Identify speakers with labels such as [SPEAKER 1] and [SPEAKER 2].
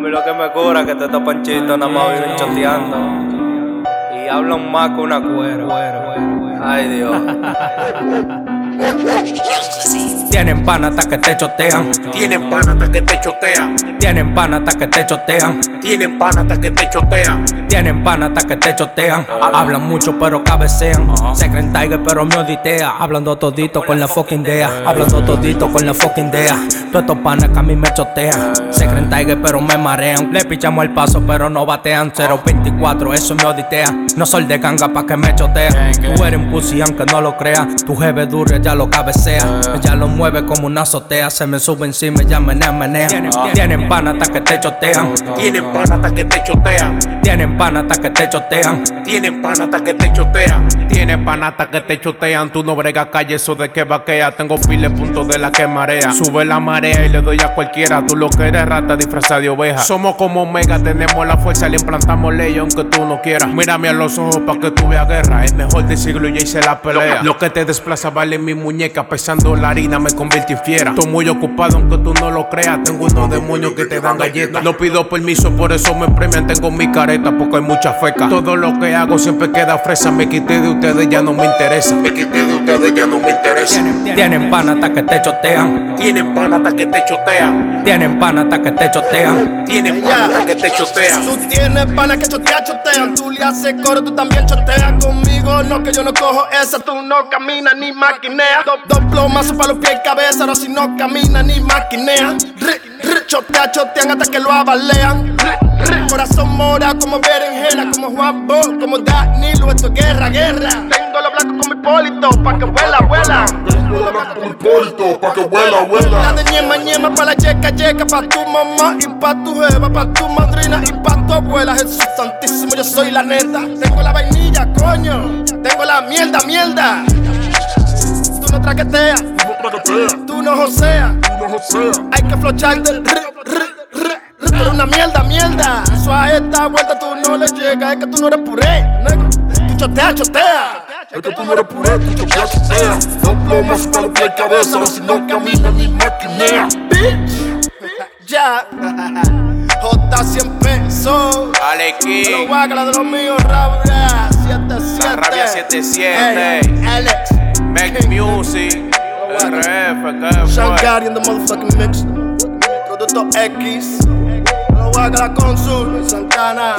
[SPEAKER 1] mí lo que me cura es que te estos panchitos nada más viven choteando. Y hablan más que una cuero. Ay, Dios. Tienen pan hasta que te chotean.
[SPEAKER 2] Tienen pan hasta que te chotean.
[SPEAKER 1] Tienen pan hasta que te chotean.
[SPEAKER 2] Tienen pan hasta que te chotean.
[SPEAKER 1] Tienen pan hasta que te chotean. Hablan mucho pero cabecean. Se creen tiger pero me oditea. Hablando todito con la fucking idea. Hablando todito con la fucking idea. Todos estos panas que a mí me chotean. Se creen tiger pero me marean. Le pichamos el paso pero no batean. 024, eso me oditea. No soy de ganga pa' que me chotean. Tú eres un pussy aunque no lo creas. Tu jefe duro ya lo cabecea. Ella lo mueve como una azotea. Se me sube encima y ya menea, menea. Tienen pan hasta que te chotean.
[SPEAKER 2] Tienen pan hasta que te chotean.
[SPEAKER 1] Tienen pan hasta que te chotean.
[SPEAKER 2] Tienen pan hasta que te chotean.
[SPEAKER 3] Tienen pan hasta que te chotean. Tú no bregas calle, eso de que vaquea. Tengo pile puntos de la que marea. Sube la marea y le doy a cualquiera. Tú lo que eres rata disfrazada de oveja. Somos como Omega, tenemos la fuerza, le implantamos ley aunque tú no quieras. Mírame a los ojos pa' que tú veas guerra. Es mejor del siglo y hice la pelea. Lo que te desplaza vale mi muñeca. Pesando la harina me convierte en fiera. Estoy muy ocupado aunque tú no lo creas. Tengo unos demonios que te dan galletas. No pido permiso, por eso me premian. Tengo mi careta porque hay mucha feca. Todo lo que hago siempre queda fresa. Me quité de ustedes, ya no me interesa.
[SPEAKER 2] Me quité de ustedes, ya no me interesa.
[SPEAKER 1] Tienen pan hasta que te chotean.
[SPEAKER 2] Tienen pan hasta que te chotean.
[SPEAKER 1] Tienen pan hasta que te chotean.
[SPEAKER 2] Tienen pan hasta que te chotean.
[SPEAKER 4] Tú tienes panas que chotea, chotean. Tú le haces coro, tú también choteas conmigo. No, que yo no cojo esa, tú no caminas ni maquineas. Dos, dos plomazos para los pies y cabeza, ahora si no caminas ni ri, chotea, chotean hasta que lo abalean. Corazón mora como berenjena, como Juan Bo, como Danilo, esto es guerra, guerra. Tengo los blancos como Hipólito, pa' que vuela, vuela.
[SPEAKER 2] pa' que vuela,
[SPEAKER 4] La de ñema, ñema pa' la yeca, yeca Pa' tu mamá y pa' tu jeva Pa' tu madrina y pa' tu abuela Jesús santísimo, yo soy la neta. Tengo la vainilla, coño. Tengo la mierda, mierda. Tú no traqueteas. Tú no joseas. Hay que flocharte r, r, r, r, Pero una mierda, mierda Eso a esta vuelta tú no le llegas Es que tú no eres puré, negro Tú chotea, chotea
[SPEAKER 2] Es que tú no eres puré, tú choteas, choteas. Dos plomas para los pies y cabeza, ahora si no caminas ni maquinea.
[SPEAKER 4] bitch. Ya. J 100 pesos.
[SPEAKER 3] Dale,
[SPEAKER 4] Los
[SPEAKER 3] King.
[SPEAKER 4] guácalas de los míos, rabia 77.
[SPEAKER 3] La rabia 77.
[SPEAKER 4] Ey, Alex.
[SPEAKER 3] Make music. RF, ¿qué
[SPEAKER 4] Sean
[SPEAKER 3] fue?
[SPEAKER 4] Gary in the motherfucking mix. Producto X. Los guácalas con Sur. Santana.